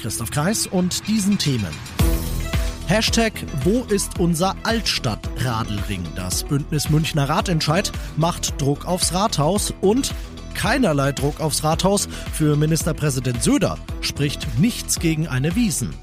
Christoph Kreis und diesen Themen. Hashtag Wo ist unser Altstadt-Radelring? Das Bündnis Münchner Ratentscheid macht Druck aufs Rathaus und keinerlei Druck aufs Rathaus für Ministerpräsident Söder spricht nichts gegen eine Wiesen.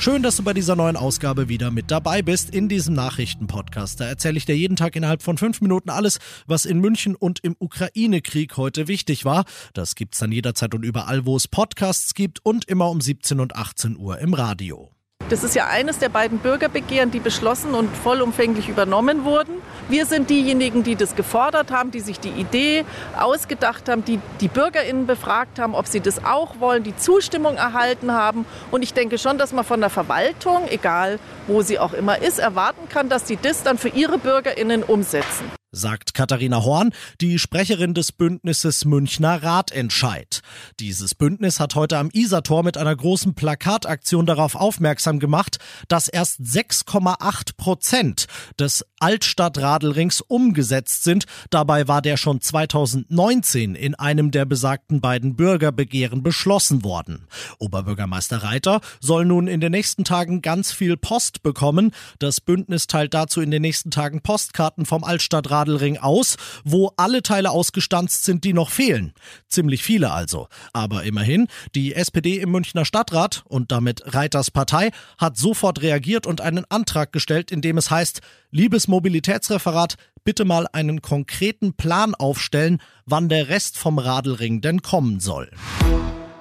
Schön, dass du bei dieser neuen Ausgabe wieder mit dabei bist in diesem Nachrichtenpodcast. Da erzähle ich dir jeden Tag innerhalb von fünf Minuten alles, was in München und im Ukraine-Krieg heute wichtig war. Das gibt's dann jederzeit und überall, wo es Podcasts gibt und immer um 17 und 18 Uhr im Radio. Das ist ja eines der beiden Bürgerbegehren, die beschlossen und vollumfänglich übernommen wurden. Wir sind diejenigen, die das gefordert haben, die sich die Idee ausgedacht haben, die die BürgerInnen befragt haben, ob sie das auch wollen, die Zustimmung erhalten haben. Und ich denke schon, dass man von der Verwaltung, egal wo sie auch immer ist, erwarten kann, dass sie das dann für ihre BürgerInnen umsetzen sagt Katharina Horn, die Sprecherin des Bündnisses Münchner Ratentscheid. Dieses Bündnis hat heute am Isartor mit einer großen Plakataktion darauf aufmerksam gemacht, dass erst 6,8 Prozent des Altstadtradelrings umgesetzt sind. Dabei war der schon 2019 in einem der besagten beiden Bürgerbegehren beschlossen worden. Oberbürgermeister Reiter soll nun in den nächsten Tagen ganz viel Post bekommen. Das Bündnis teilt dazu in den nächsten Tagen Postkarten vom Altstadtradelring Radelring aus, wo alle Teile ausgestanzt sind, die noch fehlen. Ziemlich viele also. Aber immerhin, die SPD im Münchner Stadtrat und damit Reiters Partei hat sofort reagiert und einen Antrag gestellt, in dem es heißt, liebes Mobilitätsreferat, bitte mal einen konkreten Plan aufstellen, wann der Rest vom Radelring denn kommen soll.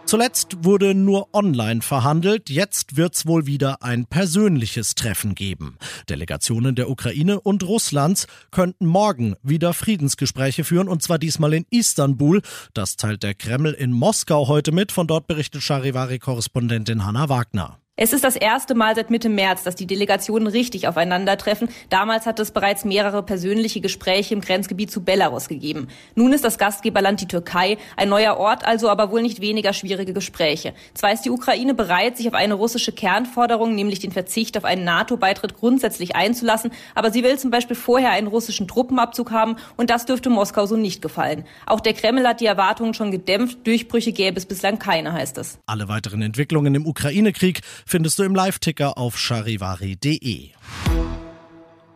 Zuletzt wurde nur online verhandelt, jetzt wird's wohl wieder ein persönliches Treffen geben. Delegationen der Ukraine und Russlands könnten morgen wieder Friedensgespräche führen, und zwar diesmal in Istanbul. Das teilt der Kreml in Moskau heute mit, von dort berichtet Charivari-Korrespondentin Hanna Wagner. Es ist das erste Mal seit Mitte März, dass die Delegationen richtig aufeinandertreffen. Damals hat es bereits mehrere persönliche Gespräche im Grenzgebiet zu Belarus gegeben. Nun ist das Gastgeberland die Türkei, ein neuer Ort also, aber wohl nicht weniger schwierige Gespräche. Zwar ist die Ukraine bereit, sich auf eine russische Kernforderung, nämlich den Verzicht auf einen NATO-Beitritt grundsätzlich einzulassen, aber sie will zum Beispiel vorher einen russischen Truppenabzug haben und das dürfte Moskau so nicht gefallen. Auch der Kreml hat die Erwartungen schon gedämpft, Durchbrüche gäbe es bislang keine, heißt es. Alle weiteren Entwicklungen im Ukraine-Krieg findest du im Live-Ticker auf charivari.de.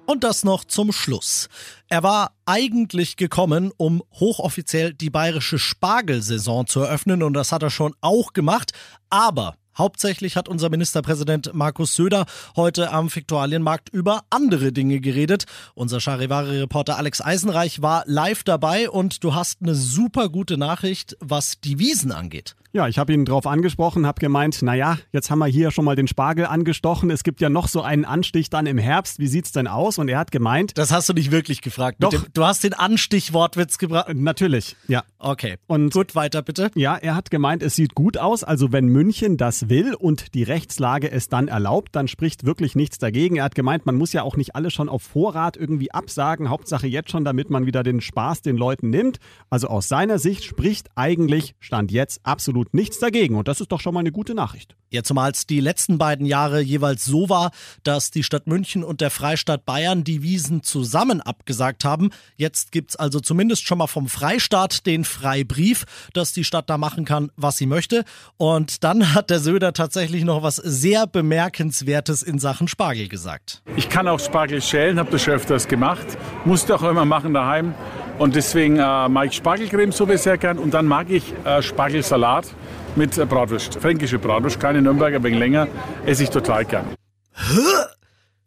Und das noch zum Schluss. Er war eigentlich gekommen, um hochoffiziell die bayerische Spargelsaison zu eröffnen und das hat er schon auch gemacht, aber Hauptsächlich hat unser Ministerpräsident Markus Söder heute am Viktualienmarkt über andere Dinge geredet. Unser Charivari-Reporter Alex Eisenreich war live dabei und du hast eine super gute Nachricht, was die Wiesen angeht. Ja, ich habe ihn drauf angesprochen, habe gemeint, naja, jetzt haben wir hier schon mal den Spargel angestochen. Es gibt ja noch so einen Anstich dann im Herbst. Wie sieht's denn aus? Und er hat gemeint. Das hast du nicht wirklich gefragt. Doch. Dem, du hast den Anstich-Wortwitz gebracht. Äh, natürlich, ja. Okay. Und gut, weiter bitte. Ja, er hat gemeint, es sieht gut aus. Also wenn München das will und die Rechtslage es dann erlaubt, dann spricht wirklich nichts dagegen. Er hat gemeint, man muss ja auch nicht alles schon auf Vorrat irgendwie absagen. Hauptsache jetzt schon, damit man wieder den Spaß den Leuten nimmt. Also aus seiner Sicht spricht eigentlich, stand jetzt absolut absolut nichts dagegen. Und das ist doch schon mal eine gute Nachricht. Ja, zumal es die letzten beiden Jahre jeweils so war, dass die Stadt München und der Freistaat Bayern die Wiesen zusammen abgesagt haben. Jetzt gibt es also zumindest schon mal vom Freistaat den Freibrief, dass die Stadt da machen kann, was sie möchte. Und dann hat der Söder tatsächlich noch was sehr Bemerkenswertes in Sachen Spargel gesagt. Ich kann auch Spargel schälen, habe das schon öfters gemacht. Musste auch immer machen daheim. Und deswegen äh, mag ich Spargelcremesuppe sehr gern und dann mag ich äh, Spargelsalat mit äh, Bratwurst. Fränkische Bratwurst, keine Nürnberger, ein wenig länger, esse ich total gern.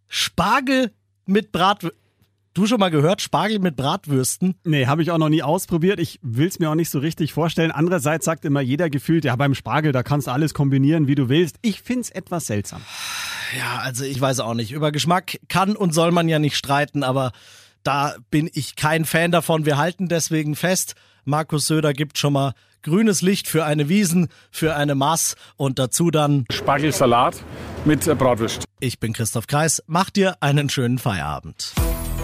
Spargel mit Bratwurst. Du schon mal gehört, Spargel mit Bratwürsten? Nee, habe ich auch noch nie ausprobiert. Ich will es mir auch nicht so richtig vorstellen. Andererseits sagt immer jeder gefühlt, ja, beim Spargel, da kannst du alles kombinieren, wie du willst. Ich finde es etwas seltsam. Ja, also ich weiß auch nicht. Über Geschmack kann und soll man ja nicht streiten, aber da bin ich kein Fan davon. Wir halten deswegen fest, Markus Söder gibt schon mal grünes Licht für eine Wiesen, für eine Maß und dazu dann Spargelsalat mit Bratwurst. Ich bin Christoph Kreis, mach dir einen schönen Feierabend.